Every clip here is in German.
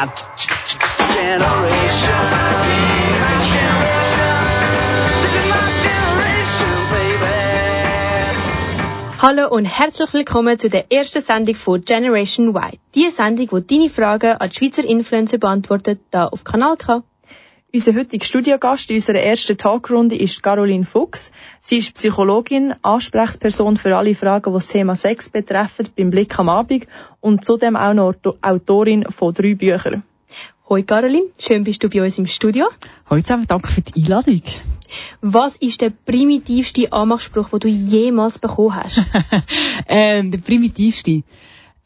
my generation. Hallo und herzlich willkommen zu der ersten Sendung von Generation Y. Die Sendung, die deine Fragen an die Schweizer Influencer beantwortet, da auf Kanal K. Unser heutiger Studiogast in unserer ersten Talkrunde ist Caroline Fuchs. Sie ist Psychologin, Ansprechperson für alle Fragen, die das Thema Sex betreffen, beim Blick am Abend und zudem auch noch Autorin von drei Büchern. Hoi Caroline, schön bist du bei uns im Studio. Hallo zusammen, danke für die Einladung. Was ist der primitivste Anmachspruch, den du jemals bekommen hast? ähm, der primitivste.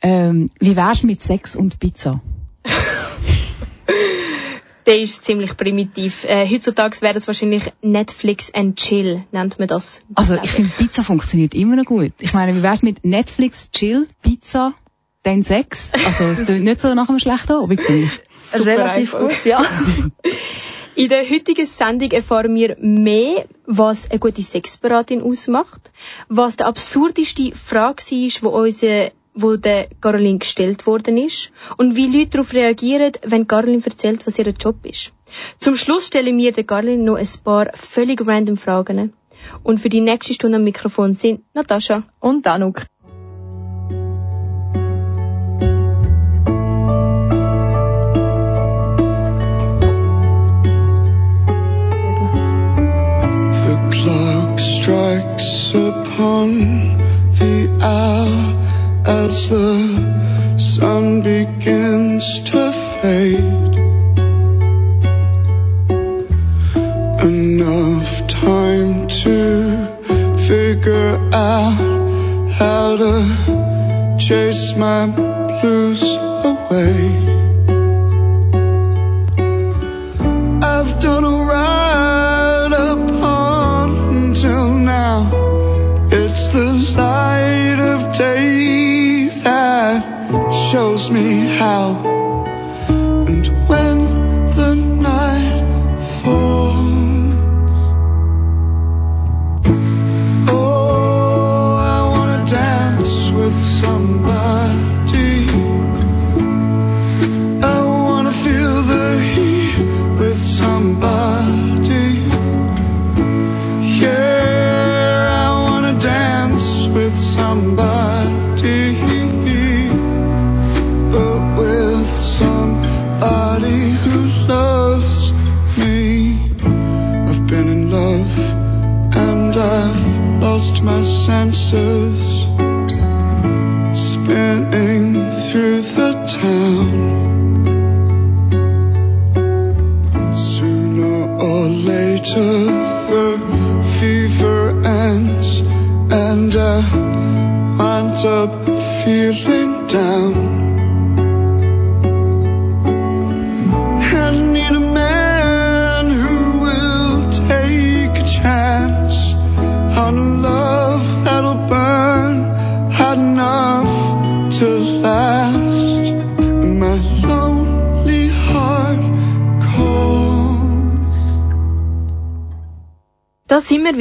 Ähm, wie wär's mit Sex und Pizza? der ist ziemlich primitiv. Äh, heutzutage wäre das wahrscheinlich Netflix and Chill, nennt man das. Also ich finde, Pizza funktioniert immer noch gut. Ich meine, wie wär's mit Netflix, Chill, Pizza, dann Sex? Also es klingt nicht so nach einem schlechten Abend, finde ich. Relativ einfach. gut, ja. In der heutigen Sendung erfahren wir mehr, was eine gute Sexberatung ausmacht, was die absurdeste Frage war, wo unsere wo der Caroline gestellt worden ist und wie Leute darauf reagieren, wenn Caroline erzählt, was ihr Job ist. Zum Schluss stellen wir der Caroline noch ein paar völlig random Fragen. Und für die nächste Stunde am Mikrofon sind Natascha Und Danuk. The clock strikes upon the hour as the sun begins to fade. Enough time to figure out how to chase my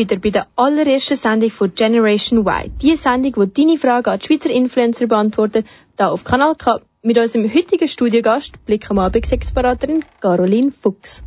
wieder bei der allerersten Sendung von Generation Y. Die Sendung, die deine Fragen an die Schweizer Influencer beantwortet, da auf Kanal K. Mit unserem heutigen Studiogast, Blick am Abend Sexberaterin Caroline Fuchs.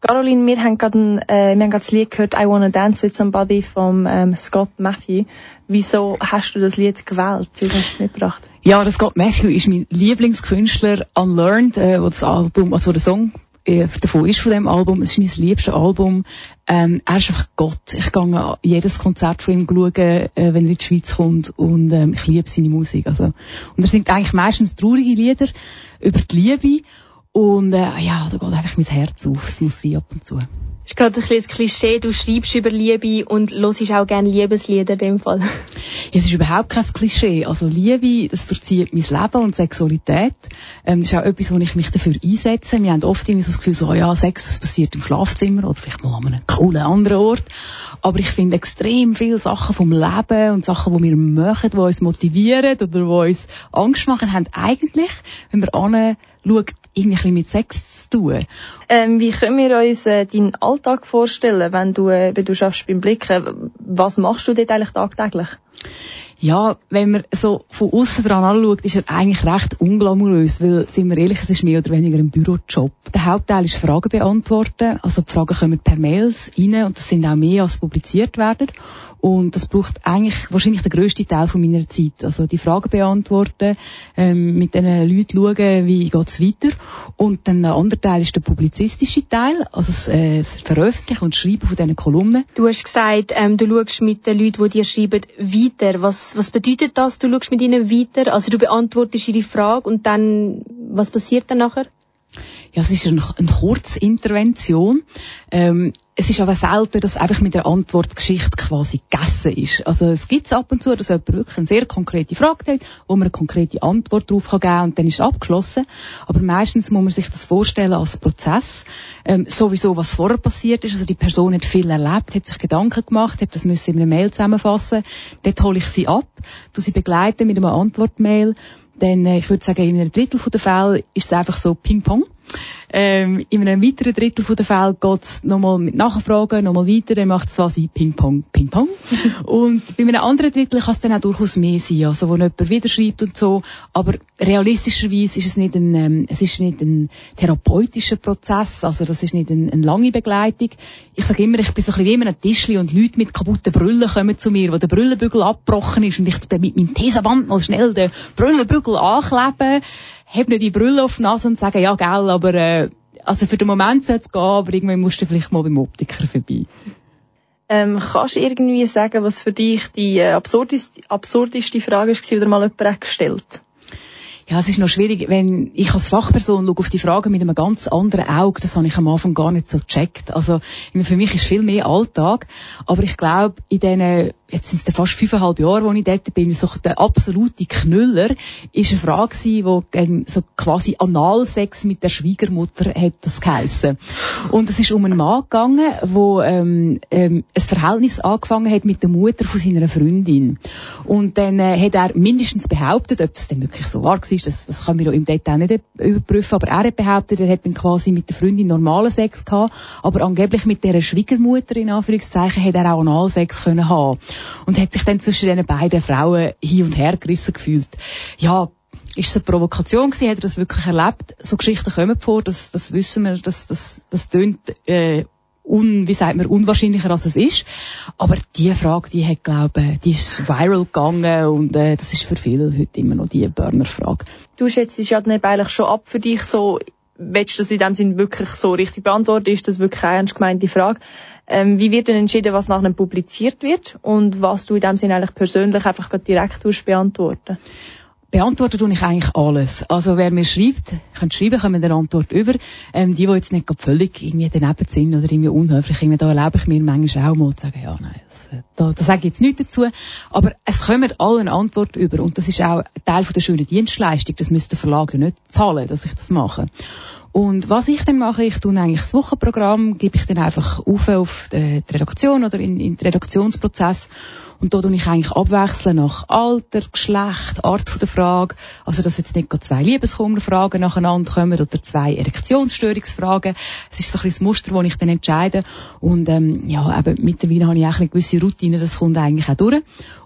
Caroline, wir haben gerade ein, äh, wir haben gerade das Lied gehört I Wanna Dance with Somebody vom ähm, Scott Matthew. Wieso hast du das Lied gewählt? Wie hast du es mitgebracht? Ja, das Scott Matthew ist mein Lieblingskünstler Unlearned, äh, wo das Album, also der Song davon ist von dem Album. Es ist mein liebstes Album. Ähm, er ist einfach Gott. Ich gehe jedes Konzert von ihm schauen, äh, wenn er in die Schweiz kommt und ähm, ich liebe seine Musik. Also. Und er singt eigentlich meistens traurige Lieder über die Liebe und äh, ja, da geht einfach mein Herz auf. Es muss sein ab und zu. Ist gerade ein bisschen das Klischee, du schreibst über Liebe und hörst auch gerne Liebeslieder in dem Fall. Es ist überhaupt kein Klischee. Also Liebe, das durchzieht mein Leben und Sexualität. Ähm, das ist auch etwas, wo ich mich dafür einsetze. Wir haben oft irgendwie so das Gefühl, so, oh ja, Sex, das passiert im Schlafzimmer oder vielleicht mal an einem coolen anderen Ort. Aber ich finde extrem viele Sachen vom Leben und Sachen, die wir machen, die uns motivieren oder die uns Angst machen, haben eigentlich, wenn wir anschauen, irgendwie mit Sex zu tun. Ähm, wie können wir uns äh, deinen Alltag vorstellen, wenn du, äh, wenn du schaffst beim Blicken? Was machst du dort eigentlich tagtäglich? Ja, wenn man so von außen dran anschaut, ist er eigentlich recht unglamourös, weil, sind wir ehrlich, es ist mehr oder weniger ein Bürojob. Der Hauptteil ist Fragen beantworten, also die Fragen kommen per Mails rein und das sind auch mehr, als publiziert werden. Und das braucht eigentlich wahrscheinlich den grössten Teil von meiner Zeit. Also die Fragen beantworten, ähm, mit den Leuten schauen, wie geht's weiter. Und dann ein anderer Teil ist der publizistische Teil, also das, äh, das Veröffentlichen und Schreiben von diesen Kolumnen. Du hast gesagt, ähm, du schaust mit den Leuten, die dir schreiben, weiter. Was, was bedeutet das? Du schaust mit ihnen weiter? Also du beantwortest ihre Frage und dann, was passiert dann nachher? Ja, es ist eine, eine Kurzintervention. Ähm, es ist aber selten, dass einfach mit der Antwort Geschichte quasi gegessen ist. Also es gibt ab und zu, dass jemand wirklich eine sehr konkrete Frage stellt, wo man eine konkrete Antwort darauf geben kann und dann ist es abgeschlossen. Aber meistens muss man sich das vorstellen als Prozess. Ähm, sowieso, was vorher passiert ist. Also die Person hat viel erlebt, hat sich Gedanken gemacht, hat das müssen in einer Mail zusammenfassen. Dort hole ich sie ab, tu sie begleiten mit einer Antwortmail. Dann, äh, ich würde sagen, in einem Drittel der Fälle ist es einfach so Ping-Pong. Ähm, in einem weiteren Drittel der Fälle geht es nochmal mit Nachfragen, nochmal weiter, dann macht es quasi Ping-Pong, Ping-Pong. und bei einem anderen Drittel kann es dann auch durchaus mehr sein, also wo jemand wieder schreibt und so. Aber realistischerweise ist es nicht ein, ähm, es ist nicht ein therapeutischer Prozess, also das ist nicht ein, eine lange Begleitung. Ich sage immer, ich bin so ein bisschen wie immer ein Tischli und Leute mit kaputten Brüllen kommen zu mir, wo der Brüllenbügel abgebrochen ist und ich dann mit meinem Tesaband mal schnell den Brüllenbügel ankleben heb nicht die Brille auf die Nase und sagen, ja, gell, aber, äh, also für den Moment soll es gehen, aber irgendwann musst du vielleicht mal beim Optiker vorbei. Ähm, kannst du irgendwie sagen, was für dich die äh, absurdeste, absurdeste Frage war, die dir mal jemand hat gestellt ja, es ist noch schwierig, wenn ich als Fachperson schaue auf die Frage mit einem ganz anderen Auge, das habe ich am Anfang gar nicht so gecheckt. Also für mich ist viel mehr Alltag, aber ich glaube, in diesen jetzt sind es fast fünfeinhalb Jahre, wo ich dort bin, so der absolute Knüller, ist eine Frage gewesen, wo ähm, so quasi Analsex mit der Schwiegermutter hat das geheissen. Und es ist um einen Mann gegangen, wo ähm, ähm, ein Verhältnis angefangen hat mit der Mutter von seiner Freundin. Und dann äh, hat er mindestens behauptet, ob das denn wirklich so war, das, das können wir im Detail nicht überprüfen, aber er hat behauptet, er hat dann quasi mit der Freundin normalen Sex gehabt, aber angeblich mit der Schwiegermutter in Anführungszeichen hat er auch Analsex können haben und hat sich dann zwischen den beiden Frauen hin und her gerissen gefühlt. Ja, ist es eine Provokation gewesen? Hat er das wirklich erlebt? So Geschichten kommen vor, das, das wissen wir, das, das, das tönt, äh, un, wie sagt man, unwahrscheinlicher als es ist. Aber die Frage, die hat, glaube die ist viral gegangen und äh, das ist für viele heute immer noch die Burner-Frage. Du schätzt es ja eigentlich schon ab für dich so, willst du das in dem Sinn wirklich so richtig beantworten? Ist das wirklich eine ernst gemeinte Frage? Ähm, wie wird denn entschieden, was nachher publiziert wird und was du in dem Sinn eigentlich persönlich einfach direkt beantworten? Beantworten tue ich eigentlich alles. Also wer mir schreibt, könnt schreiben, kommen eine Antwort über. Ähm, die, die jetzt nicht völlig irgendwie daneben sind oder irgendwie unhöflich, irgendwie, da erlebe ich mir manchmal auch mal zu sagen, ja, nein, das, äh, da, da sage ich jetzt nichts dazu. Aber es kommen alle eine Antwort über und das ist auch Teil von der schönen Dienstleistung. Das müsste der Verlag nicht zahlen, dass ich das mache. Und was ich dann mache, ich tue eigentlich das Wochenprogramm, gebe ich dann einfach auf auf die Redaktion oder in, in den Redaktionsprozess und da tue ich eigentlich abwechseln nach Alter, Geschlecht, Art der Frage. Also, dass jetzt nicht zwei Liebeskummerfragen nacheinander kommen oder zwei Erektionsstörungsfragen. Es ist so ein bisschen das Muster, das ich dann entscheide. Und, ähm, ja, eben, mittlerweile habe ich auch eine gewisse Routine, das kommt eigentlich auch durch.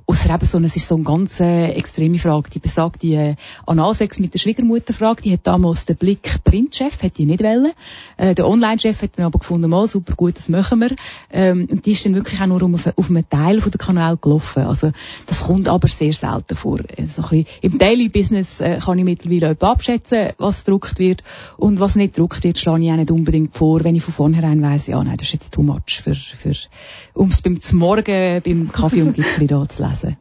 Außer eben so, es ist so eine ganz äh, extreme Frage. Die besagt, die äh, Analsex mit der Schwiegermutter Frage, die hat damals der Blick Printchef, hat die nicht wollen. Äh, der Online-Chef hat dann aber gefunden, mal super gut, das machen wir. Ähm, und die ist dann wirklich auch nur um, auf einem Teil von der Kanal gelaufen. Also, das kommt aber sehr selten vor. Äh, so ein bisschen, Im Daily-Business äh, kann ich mittlerweile abschätzen, was gedruckt wird. Und was nicht gedruckt wird, schlage ich auch nicht unbedingt vor, wenn ich von vornherein weiss, ja, nein, das ist jetzt too much für, für, um es beim Morgen beim Kaffee und Gipfel da zu lesen.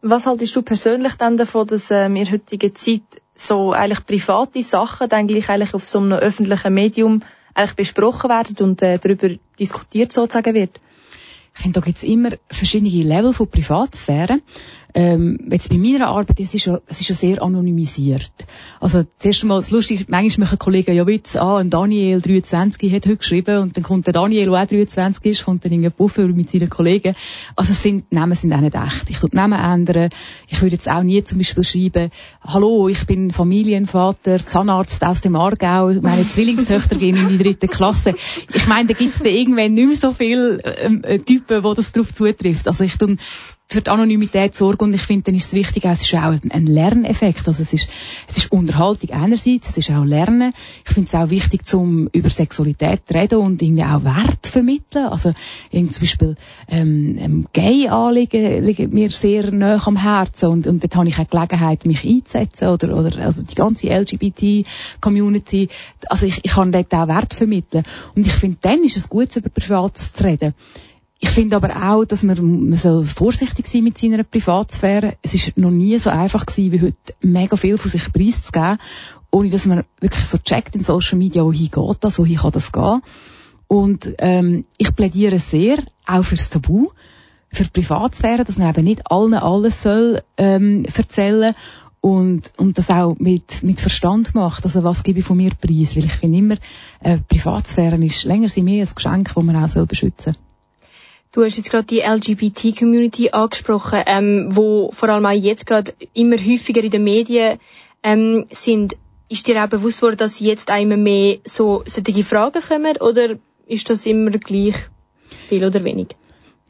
Was haltest du persönlich dann davon, dass ähm, in heutiger Zeit so eigentlich private Sachen eigentlich, eigentlich auf so einem öffentlichen Medium eigentlich besprochen werden und äh, darüber diskutiert sozusagen wird? Finde, da gibt es immer verschiedene Level von Privatsphäre. Ähm, jetzt bei meiner Arbeit ist es schon, es ist schon sehr anonymisiert. Also, zuerst einmal, das Lustige, manchmal machen Kollegen ja Witz, ah, ein Daniel 23 hat heute geschrieben und dann kommt der Daniel, der auch 23 ist, kommt dann in einen Buffer mit seinen Kollegen. Also, es sind, Namen sind auch nicht echt. Ich die Namen ändern. Ich würde jetzt auch nie zum Beispiel schreiben, hallo, ich bin Familienvater, Zahnarzt aus dem Aargau, meine Zwillingstöchter gehen in die dritte Klasse. Ich meine, da gibt's da irgendwann nicht mehr so viele ähm, äh, Typen, wo das drauf zutrifft. Also, ich tue für die Anonymität sorgen und ich finde, dann ist es wichtig, es ist auch ein, Lerneffekt. Also es ist, es ist Unterhaltung einerseits, es ist auch Lernen. Ich finde es auch wichtig, zum über Sexualität zu reden und irgendwie auch Wert vermitteln. Also irgendwie zum Beispiel ähm, ähm, Gay-Anliegen liegen mir sehr nahe am Herzen und, und dort habe ich auch Gelegenheit, mich einzusetzen oder, oder also die ganze LGBT-Community. Also ich, ich kann dort auch Wert vermitteln. Und ich finde, dann ist es gut, über Privates zu reden. Ich finde aber auch, dass man, man soll vorsichtig sein mit seiner Privatsphäre. Es ist noch nie so einfach gewesen, wie heute mega viel von sich preiszugeben, ohne dass man wirklich so checkt in Social Media, wohin geht das, wohin kann das gehen. Und ähm, ich plädiere sehr, auch fürs Tabu, für Privatsphäre, dass man eben nicht allen alles soll ähm, erzählen und, und das auch mit, mit Verstand macht. Also was gebe ich von mir preis? Weil ich finde immer, äh, Privatsphäre ist länger sie mehr ein Geschenk, das man auch soll beschützen soll. Du hast jetzt gerade die LGBT-Community angesprochen, ähm, wo vor allem auch jetzt gerade immer häufiger in den Medien ähm, sind. Ist dir auch bewusst worden, dass jetzt auch mehr so solche Fragen kommen oder ist das immer gleich viel oder wenig?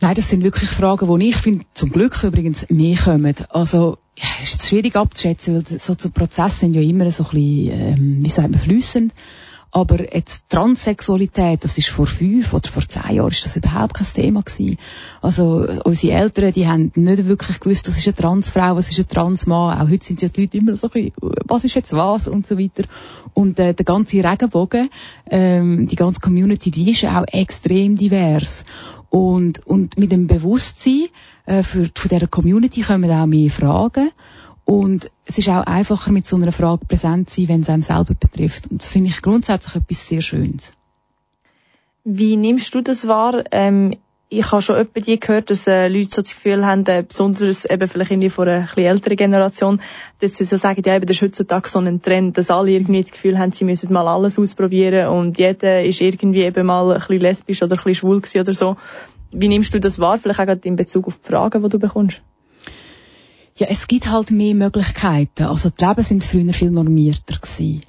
Nein, das sind wirklich Fragen, die ich finde, zum Glück übrigens mehr kommen. Also, ja, ist schwierig abzuschätzen, weil so Prozesse sind ja immer so ein bisschen, ähm, wie sagt man, flüssend. Aber jetzt Transsexualität, das ist vor fünf oder vor zehn Jahren ist das überhaupt kein Thema gewesen. Also unsere Eltern, die haben nicht wirklich gewusst, was ist eine Transfrau, was ist ein Transmann. Auch heute sind ja die Leute immer so ein bisschen, was ist jetzt was und so weiter. Und äh, der ganze Regenbogen, ähm, die ganze Community, die ist auch extrem divers. Und, und mit dem Bewusstsein äh, für, von dieser Community kommen auch mehr Fragen. Und es ist auch einfacher, mit so einer Frage präsent zu sein, wenn es einem selber betrifft. Und das finde ich grundsätzlich etwas sehr Schönes. Wie nimmst du das wahr? Ähm, ich habe schon öppe die gehört, dass äh, Leute so das Gefühl haben, äh, besonders eben vielleicht irgendwie von einer älteren Generation, dass sie so sagen, ja, eben, das ist heutzutage so ein Trend, dass alle irgendwie das Gefühl haben, sie müssen mal alles ausprobieren und jeder ist irgendwie eben mal ein bisschen lesbisch oder ein bisschen schwul gewesen oder so. Wie nimmst du das wahr? Vielleicht auch gerade in Bezug auf die Fragen, die du bekommst? Ja, es gibt halt mehr Möglichkeiten. Also die Leben sind früher viel normierter gewesen.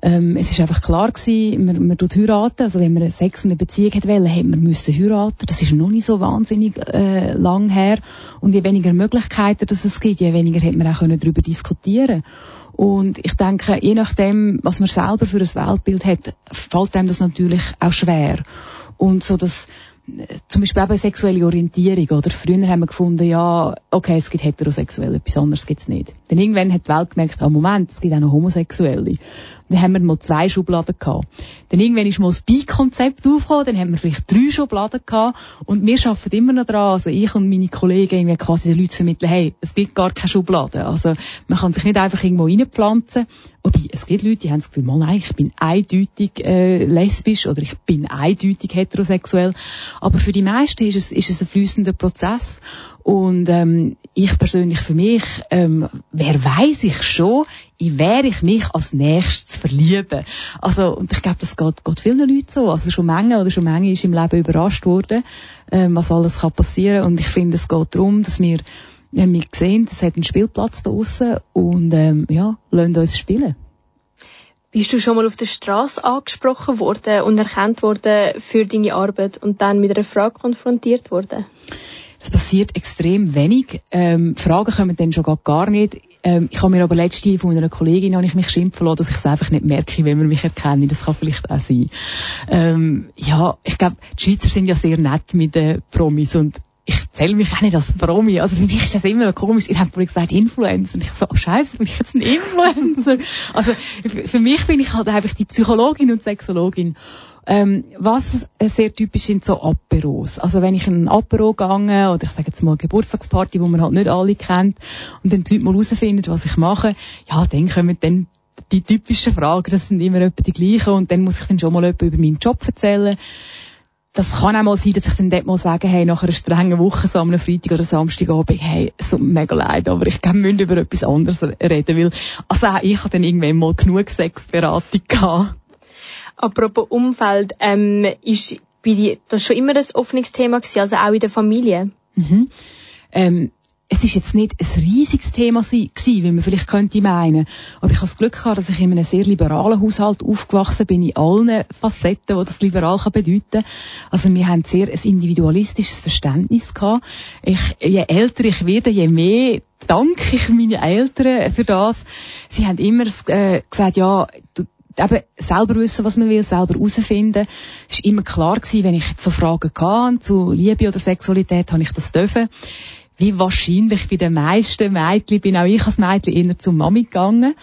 Ähm, es ist einfach klar gewesen, man, man tut heiraten. Also wenn man Sex und eine Beziehung hat wollen, hat man müssen heiraten. Das ist noch nicht so wahnsinnig äh, lang her. Und je weniger Möglichkeiten dass es gibt, je weniger hat man auch können darüber diskutieren. Und ich denke, je nachdem, was man selber für ein Weltbild hat, fällt einem das natürlich auch schwer. Und so das zum Beispiel eben sexuelle Orientierung, oder? Früher haben wir gefunden, ja, okay, es gibt heterosexuelle, etwas anderes gibt's nicht. Dann irgendwann hat die Welt gemerkt, ah, Moment, es gibt auch noch Homosexuelle. Dann haben wir mal zwei Schubladen gehabt. Dann irgendwann ist mal das Bi-Konzept aufgekommen, dann haben wir vielleicht drei Schubladen gehabt. Und wir arbeiten immer noch daran, also ich und meine Kollegen, irgendwie quasi den Leuten vermitteln, hey, es gibt gar keine Schubladen. Also, man kann sich nicht einfach irgendwo reinpflanzen. Wobei, es gibt Leute, die haben das Gefühl, mal, nein, ich bin eindeutig äh, lesbisch oder ich bin eindeutig heterosexuell. Aber für die meisten ist es, ist es ein fließender Prozess. Und ähm, ich persönlich für mich, ähm, wer weiß ich schon, in wer ich mich als nächstes verliebe. Also, und ich glaube, das geht, geht vielen Leuten so. Also schon Menge oder schon Menge ist im Leben überrascht worden, ähm, was alles kann passieren. Und ich finde, es geht darum, dass wir, wenn wir sehen, es hat einen Spielplatz da draussen und ähm, ja, lassen uns spielen. Bist du schon mal auf der Straße angesprochen worden und erkannt worden für deine Arbeit und dann mit einer Frage konfrontiert worden? Es passiert extrem wenig. Ähm, Fragen kommen dann schon gar, gar nicht. Ähm, ich habe mir aber letzte von einer Kollegin habe ich mich schimpfen lassen, dass ich es einfach nicht merke, wenn man mich erkennt. Das kann vielleicht auch sein. Ähm, ja, ich glaube, die Schweizer sind ja sehr nett mit den Promis und ich zähle mich auch nicht als Promi. Also für mich ist das immer komisch. Ihr habt vorhin gesagt Influencer. Und ich so, oh Scheiße, bin ich jetzt ein Influencer? also für mich bin ich halt einfach die Psychologin und Sexologin. Ähm, was sehr typisch sind so Aperos. Also wenn ich in ein Apero gehe, oder ich sage jetzt mal Geburtstagsparty, wo man halt nicht alle kennt, und dann die Leute mal herausfinden, was ich mache, ja, dann kommen dann die typischen Fragen, das sind immer etwa die gleichen, und dann muss ich dann schon mal etwas über meinen Job erzählen. Das kann auch mal sein, dass ich dann dort mal sage, hey, nach einer strengen Woche, so am Freitag oder Samstagabend, hey, so mega leid, aber ich glaube, wir müssen über etwas anderes reden, weil, also auch ich habe dann irgendwann mal genug Sexberatung gehabt. Apropos Umfeld, ähm, ist bei dir das schon immer ein offenes Thema gewesen, also auch in der Familie? Mhm. Ähm, es ist jetzt nicht ein riesiges Thema gewesen, wie man vielleicht könnte meinen. Aber ich habe das Glück gehabt, dass ich in einem sehr liberalen Haushalt aufgewachsen bin, in allen Facetten, die das liberal kann bedeuten Also wir haben sehr ein individualistisches Verständnis gehabt. Ich, je älter ich werde, je mehr danke ich meinen Eltern für das. Sie haben immer äh, gesagt, ja, du, eben selber wissen, was man will, selber herausfinden. Es war immer klar gewesen, wenn ich so Fragen hatte, zu Liebe oder Sexualität, habe ich das dürfen. Wie wahrscheinlich bei den meisten Mädchen bin auch ich als Mädchen eher zur Mami gegangen.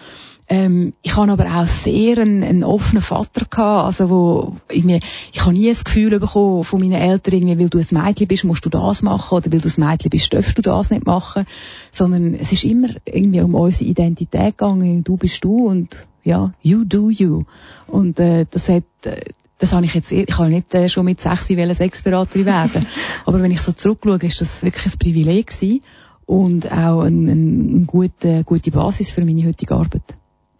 Ähm, ich habe aber auch sehr einen, einen offenen Vater gehabt, also wo irgendwie, ich habe nie das Gefühl bekommen von meinen Eltern, irgendwie, weil du ein Mädchen bist, musst du das machen, oder weil du ein Mädchen bist, darfst du das nicht machen, sondern es ist immer irgendwie um unsere Identität gegangen, du bist du und ja, you do you. Und äh, das hat, äh, das habe ich jetzt, ich habe nicht äh, schon mit sechs wollen Sexberaterin werden, aber wenn ich so zurückschaue, ist das wirklich ein Privileg gewesen. Und auch eine ein, ein gute, gute Basis für meine heutige Arbeit.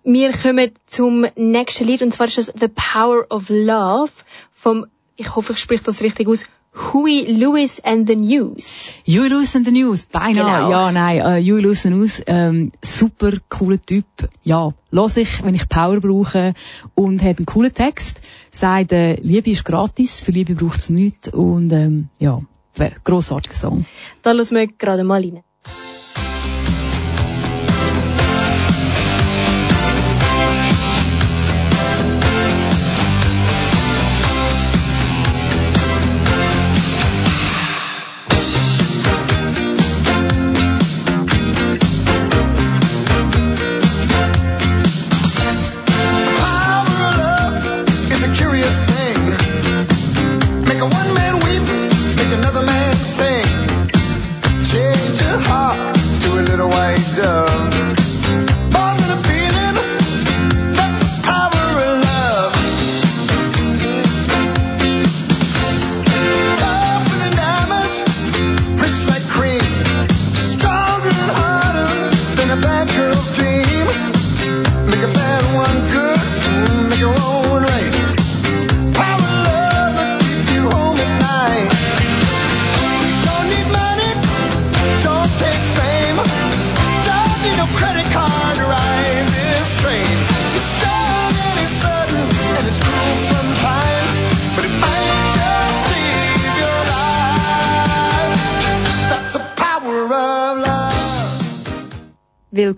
Wir kommen zum nächsten Lied und zwar ist das The Power of Love vom, ich hoffe, ich spreche das richtig aus, Huey Lewis and the News. Huey Lewis and the News, beinahe. Genau. Ja, nein, äh, Huey Lewis and the News, ähm, super cooler Typ. Ja, los ich, wenn ich Power brauche und hat einen coolen Text. Sagt, äh, Liebe ist gratis, für Liebe braucht's nichts und ähm, ja, grossartiger Song. Da lassen wir gerade mal rein.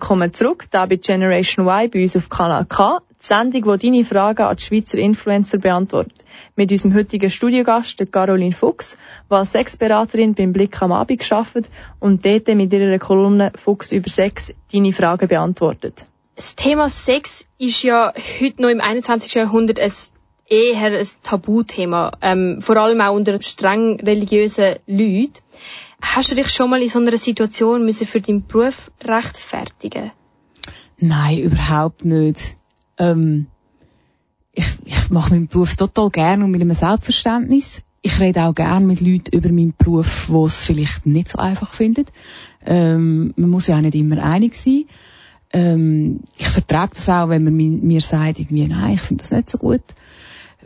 Willkommen zurück, da bei Generation Y bei uns auf Kanal K. Die Sendung, die deine Fragen an die Schweizer Influencer beantwortet. Mit unserem heutigen Studiogast, Caroline Fuchs, die als Sexberaterin beim Blick am Abend arbeitet und dort mit ihrer Kolumne Fuchs über Sex deine Fragen beantwortet. Das Thema Sex ist ja heute noch im 21. Jahrhundert ein eher ein Tabuthema, ähm, vor allem auch unter streng religiösen Leuten. Hast du dich schon mal in so einer Situation müssen für deinen Beruf rechtfertigen? Nein, überhaupt nicht. Ähm, ich, ich mache meinen Beruf total gern und mit einem Selbstverständnis. Ich rede auch gern mit Leuten über meinen Beruf, die es vielleicht nicht so einfach finden. Ähm, man muss ja auch nicht immer einig sein. Ähm, ich vertrage das auch, wenn man mi- mir sagt, irgendwie, nein, ich finde das nicht so gut.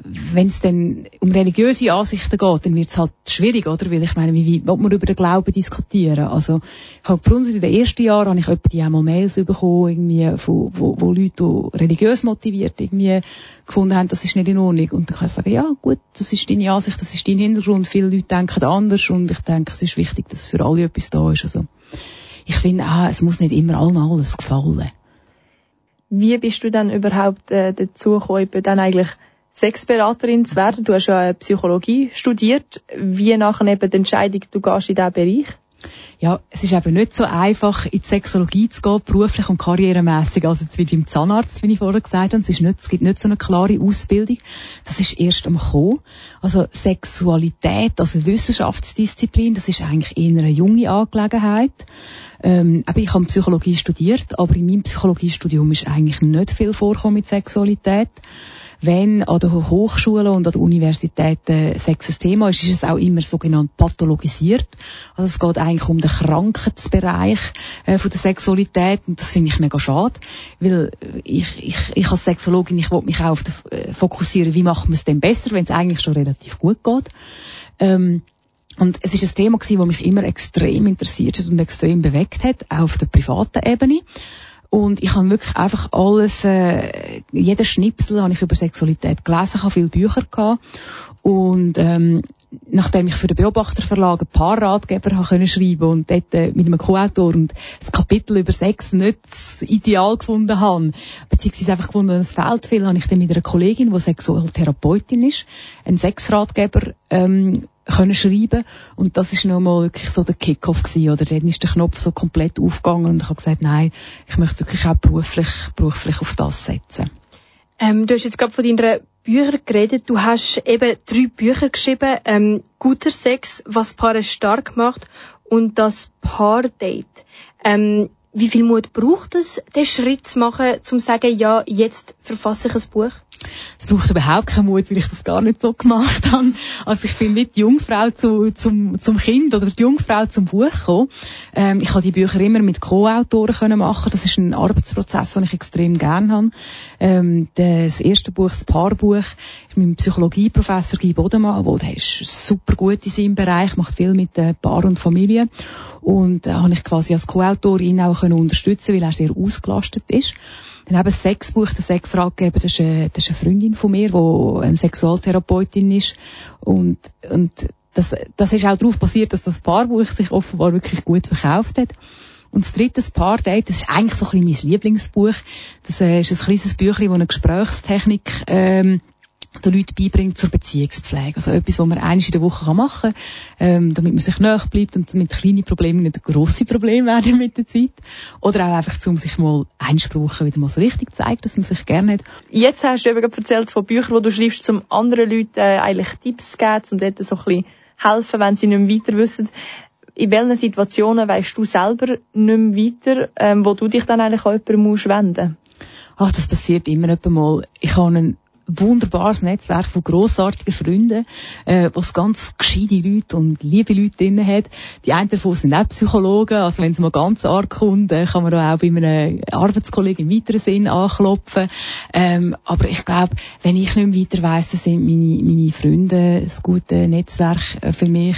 Wenn es dann um religiöse Ansichten geht, dann wird es halt schwierig, oder? Weil ich meine, wie weit will man über den Glauben diskutieren? Also, ich habe uns in den ersten Jahren habe ich etwa die auch mal Mails bekommen, irgendwie, von, wo, wo Leute, die religiös motiviert irgendwie gefunden haben, das ist nicht in Ordnung. Und dann kann ich sagen, ja, gut, das ist deine Ansicht, das ist dein Hintergrund. Viele Leute denken anders und ich denke, es ist wichtig, dass für alle etwas da ist. Also, ich finde, ah, es muss nicht immer allen alles gefallen. Wie bist du dann überhaupt äh, dazu gekommen, dann eigentlich Sexberaterin zu werden? Du hast ja äh, Psychologie studiert. Wie nachher eben die Entscheidung, du gehst in diesen Bereich? Ja, es ist eben nicht so einfach, in die Sexologie zu gehen, beruflich und karrieremässig, als jetzt wie beim Zahnarzt, wie ich vorher gesagt habe. Es, ist nicht, es gibt nicht so eine klare Ausbildung. Das ist erst am Kommen. Also Sexualität, also Wissenschaftsdisziplin, das ist eigentlich eher eine junge Angelegenheit. Ähm, ich habe Psychologie studiert, aber in meinem Psychologiestudium ist eigentlich nicht viel vorkommen mit Sexualität. Wenn an den Hochschulen und an den Universitäten Sex ein Thema ist, ist es auch immer sogenannt pathologisiert. Also es geht eigentlich um den Krankheitsbereich äh, von der Sexualität und das finde ich mega schade, weil ich, ich, ich als Sexologin, ich wollte mich auch auf den, äh, fokussieren, wie macht man es denn besser, wenn es eigentlich schon relativ gut geht. Ähm, Und es ist ein Thema gewesen, das mich immer extrem interessiert hat und extrem bewegt hat, auch auf der privaten Ebene. Und ich habe wirklich einfach alles, äh, jeden Schnipsel habe ich über Sexualität gelesen, ich habe viele Bücher gehabt. Und ähm, nachdem ich für den Beobachterverlag ein paar Ratgeber habe können schreiben und dort äh, mit einem Co-Autor und das Kapitel über Sex nicht ideal gefunden habe, beziehungsweise einfach gefunden, es fehlt viel, habe ich dann mit einer Kollegin, die Sexualtherapeutin ist, einen Sexratgeber ähm, können schreiben und das ist nochmal wirklich so der Kickoff gewesen, oder dann ist der Knopf so komplett aufgegangen und ich habe gesagt, nein, ich möchte wirklich auch beruflich, beruflich auf das setzen. Ähm, du hast jetzt gerade von deinen Büchern geredet. Du hast eben drei Bücher geschrieben. Ähm, Guter Sex, was Paare stark macht und das Paardate. Ähm, wie viel Mut braucht es, den Schritt zu machen, zum zu sagen, ja, jetzt verfasse ich ein Buch? Es braucht überhaupt keinen Mut, weil ich das gar nicht so gemacht habe. Also ich bin nicht die Jungfrau zu, zum, zum Kind oder die Jungfrau zum Buch gekommen. Ähm, ich habe die Bücher immer mit Co-Autoren können machen. Das ist ein Arbeitsprozess, den ich extrem gerne habe. Ähm, das erste Buch, das Paarbuch, ist mit dem Psychologieprofessor Guy Bodemann, der ist super gut in seinem Bereich, macht viel mit äh, Paar und Familie. Und äh, habe ich quasi als Co-Autorin auch können unterstützen, weil er sehr ausgelastet ist. Dann eben das Sexbuch, der Sexratgeber, das ist, eine, das ist eine Freundin von mir, die eine Sexualtherapeutin ist. Und, und das, das ist auch darauf basiert, dass das Paarbuch sich offenbar wirklich gut verkauft hat. Und das dritte Paar-Date, das ist eigentlich so ein bisschen mein Lieblingsbuch. Das äh, ist ein kleines Büchlein, das eine Gesprächstechnik ähm, den Leuten beibringt zur Beziehungspflege. Also etwas, was man einmal in der Woche machen kann, ähm, damit man sich näher bleibt und mit kleinen Problemen nicht grosse Probleme werden mit der Zeit. Oder auch einfach, um sich mal einsprachen wieder mal so richtig zeigt, dass man sich gerne hat. Jetzt hast du eben erzählt von Büchern, die du schreibst, um anderen Leuten äh, eigentlich Tipps zu geben, um dort so ein bisschen helfen, wenn sie nicht mehr weiter wissen. In welchen Situationen weißt du selber nicht mehr weiter, ähm, wo du dich dann eigentlich an jemanden musst wenden Ach, das passiert immer mal. Ich habe einen wunderbares Netzwerk von grossartigen Freunden, äh, was ganz gescheite Leute und liebe Leute drin hat. Die einen davon sind auch Psychologen, also wenn es mal ganz arg kommt, äh, kann man auch bei einem Arbeitskollegen im weiteren Sinn anklopfen. Ähm, aber ich glaube, wenn ich nicht mehr weiter weiss, sind meine, meine Freunde ein gutes Netzwerk äh, für mich.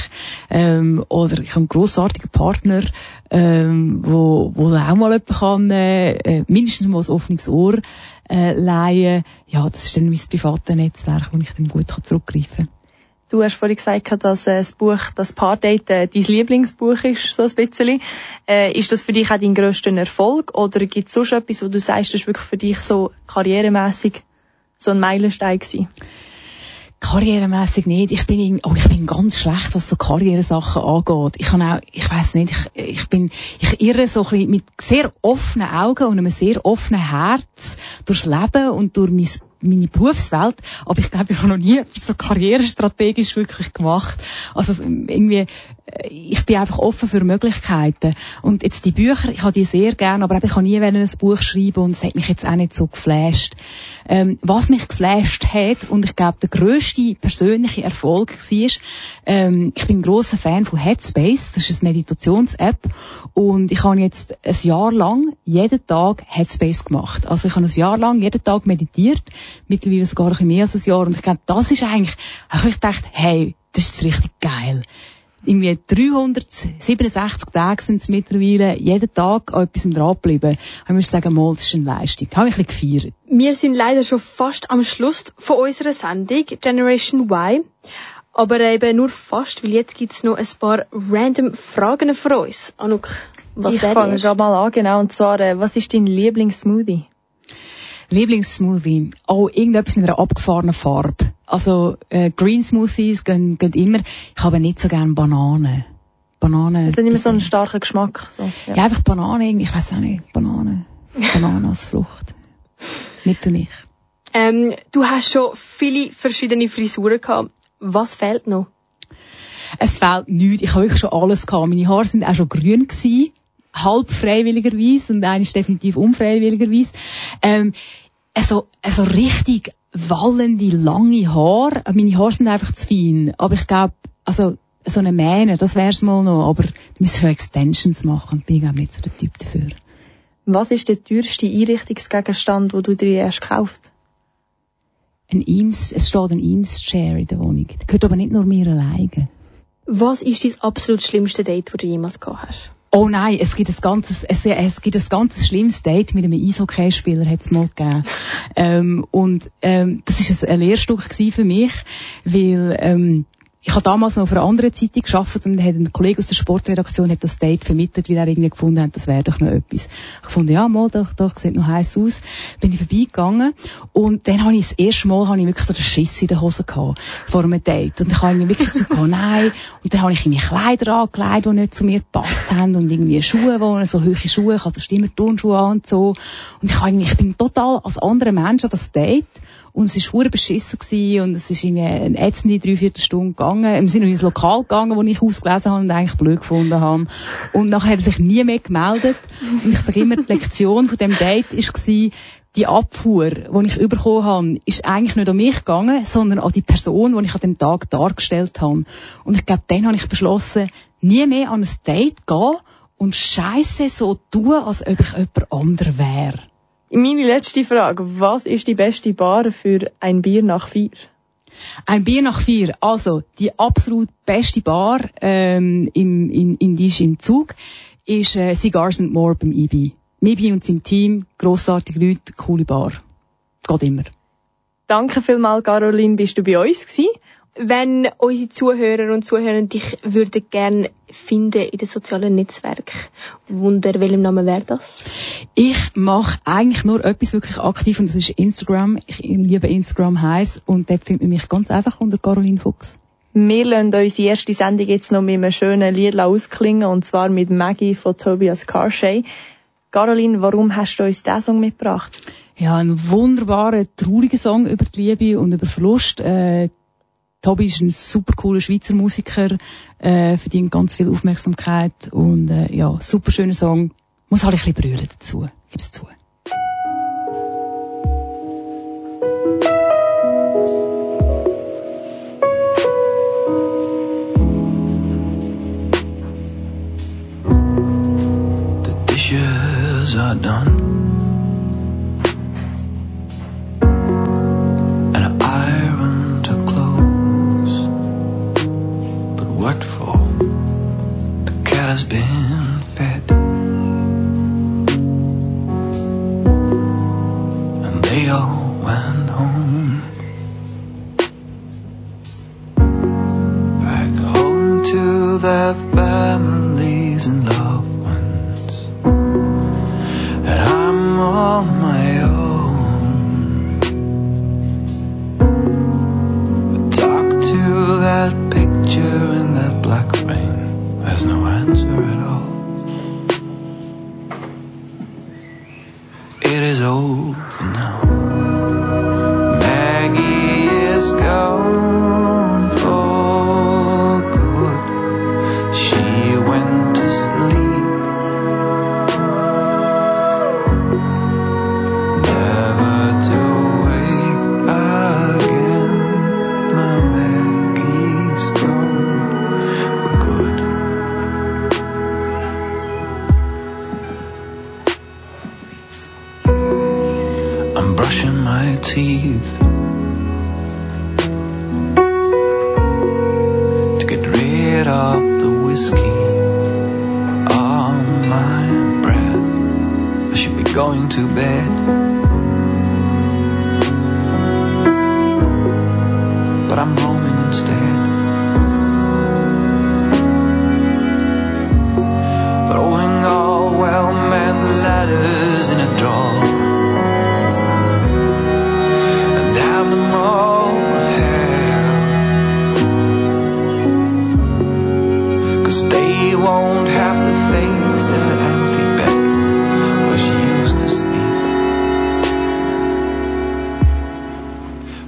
Ähm, oder ich habe einen grossartigen Partner, ähm, wo, wo auch mal jemand kann, äh, mindestens mal ein offenes Ohr äh, leihen. Ja, das ist dann mein privates Netzwerk, wo ich dann gut zurückgreifen kann. Du hast vorhin gesagt, dass äh, das Buch, das Paardate, äh, dein Lieblingsbuch ist, so ein bisschen. Äh, ist das für dich auch dein grösster Erfolg? Oder gibt es sonst etwas, wo du sagst, das ist wirklich für dich so karrieremäßig so ein Meilenstein gewesen? Karrieremäßig nicht. Ich bin, irgendwie- oh, ich bin ganz schlecht, was so Karrieresachen angeht. Ich kann auch, ich weiß nicht, ich, ich bin, ich irre so ein bisschen mit sehr offenen Augen und einem sehr offenen Herz durchs Leben und durch mein meine Berufswelt, aber ich glaube, ich habe noch nie so karrierestrategisch wirklich gemacht. Also irgendwie, äh, ich bin einfach offen für Möglichkeiten. Und jetzt die Bücher, ich habe die sehr gern, aber ich kann nie ein Buch schreiben und es hat mich jetzt auch nicht so geflasht. Ähm, was mich geflasht hat, und ich glaube, der grösste persönliche Erfolg war, ähm, ich bin ein grosser Fan von Headspace, das ist eine Meditations-App, und ich habe jetzt ein Jahr lang jeden Tag Headspace gemacht. Also ich habe ein Jahr lang jeden Tag meditiert, mittlerweile sogar ein bisschen mehr als ein Jahr, und ich glaube, das ist eigentlich, habe ich gedacht, hey, das ist richtig geil irgendwie 367 Tage sind es mittlerweile, jeden Tag an etwas dran geblieben. Ich muss sagen, mal, das ist eine Leistung. Habe ich ein bisschen gefeiert. Wir sind leider schon fast am Schluss von unserer Sendung Generation Y. Aber eben nur fast, weil jetzt gibt's noch ein paar random Fragen für uns. Anouk, was ich fange gerade mal an, genau. Und zwar, äh, was ist dein Lieblingssmoothie? Lieblingssmoothie. Oh, irgendetwas mit einer abgefahrenen Farbe. Also, äh, Green Smoothies gehen, gehen immer. Ich habe nicht so gerne Bananen. Bananen. Das hat immer so einen starken Geschmack. So, ja. einfach Bananen, ich weiß auch nicht. Bananen. Bananen als Frucht. Nicht für mich. Ähm, du hast schon viele verschiedene Frisuren gehabt. Was fehlt noch? Es fehlt nichts. Ich habe wirklich schon alles gehabt. Meine Haare sind auch schon grün gewesen. Halb freiwilligerweise und eines definitiv unfreiwilligerweise. Ähm, also, also richtig wallende, lange Haare. Meine Haare sind einfach zu fein. Aber ich glaube, also, so eine Mähne, das wär's mal noch. Aber da müssen wir Extensions machen. Und bin ich glaube nicht so der Typ dafür. Was ist der teuerste Einrichtungsgegenstand, den du dir erst gekauft? Ein Eames, es steht ein Eames Chair in der Wohnung. Der gehört aber nicht nur mir alleine. Was ist dein absolut schlimmste Date, das du jemals gehabt hast? Oh nein, es gibt ein ganzes, es, es gibt ein ganzes schlimmes Date mit einem Eishockeyspieler, hat es mal gegeben. ähm, und ähm, das ist ein Lehrstück für mich, weil ähm, ich habe damals noch für eine andere Zeitung gearbeitet und hat ein Kollege aus der Sportredaktion hat das Date vermittelt, weil er irgendwie gefunden hat, das wäre doch noch etwas. Ich fand, ja, mal, doch, doch, sieht noch heiß aus. Bin ich vorbeigegangen und dann habe ich das erste Mal habe ich wirklich so den Schiss in der Hose gehabt, vor einem Date. Und ich habe irgendwie wirklich so gehabt, nein. Und dann habe ich irgendwie Kleider angelegt, die nicht zu mir gepasst haben und irgendwie Schuhe, wo so hohe Schuhe, ich hatte sonst immer an und so. Und ich, habe irgendwie, ich bin total als anderer Mensch an das Date und es war beschissen gewesen und es ist in eine ätzende dreiviertel Stunde gegangen. Wir sind in ein Lokal gegangen, wo ich ausgelesen habe und eigentlich blöd gefunden habe. Und nachher hat er sich nie mehr gemeldet. Und ich sage immer, die Lektion von dem Date war, die Abfuhr, die ich bekommen habe, ist eigentlich nicht an mich gegangen, sondern an die Person, die ich an dem Tag dargestellt habe. Und ich glaube, dann habe ich beschlossen, nie mehr an ein Date gehen und Scheiße so tun, als ob ich jemand anderer wäre. Meine letzte Frage. Was ist die beste Bar für ein Bier nach vier? Ein Bier nach vier. Also, die absolut beste Bar ähm, im, in, in Disch in Zug ist äh, Cigars and More beim IBI. Mibi und sein Team, grossartige Leute, coole Bar. Geht immer. Danke vielmals, Caroline, bist du bei uns gewesen. Wenn unsere Zuhörer und Zuhörer dich würden gerne finden in den sozialen Netzwerken, unter welchem Namen wäre das? Ich mache eigentlich nur etwas wirklich aktiv und das ist Instagram. Ich liebe Instagram heiß und dort findet man mich ganz einfach unter Caroline Fuchs. Wir lassen unsere erste Sendung jetzt noch mit einem schönen Lied ausklingen, und zwar mit Maggie von Tobias Carshay. Caroline, warum hast du uns diesen Song mitgebracht? Ja, ein wunderbarer, trauriger Song über die Liebe und über Verlust. Äh, Tobi ist ein super cooler Schweizer Musiker, äh, verdient ganz viel Aufmerksamkeit und äh, ja, super schöner Song. Muss halt ein bisschen brüllen dazu, gib's zu. The dishes are done. Has been fed. And they all went home. Teeth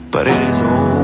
But it is over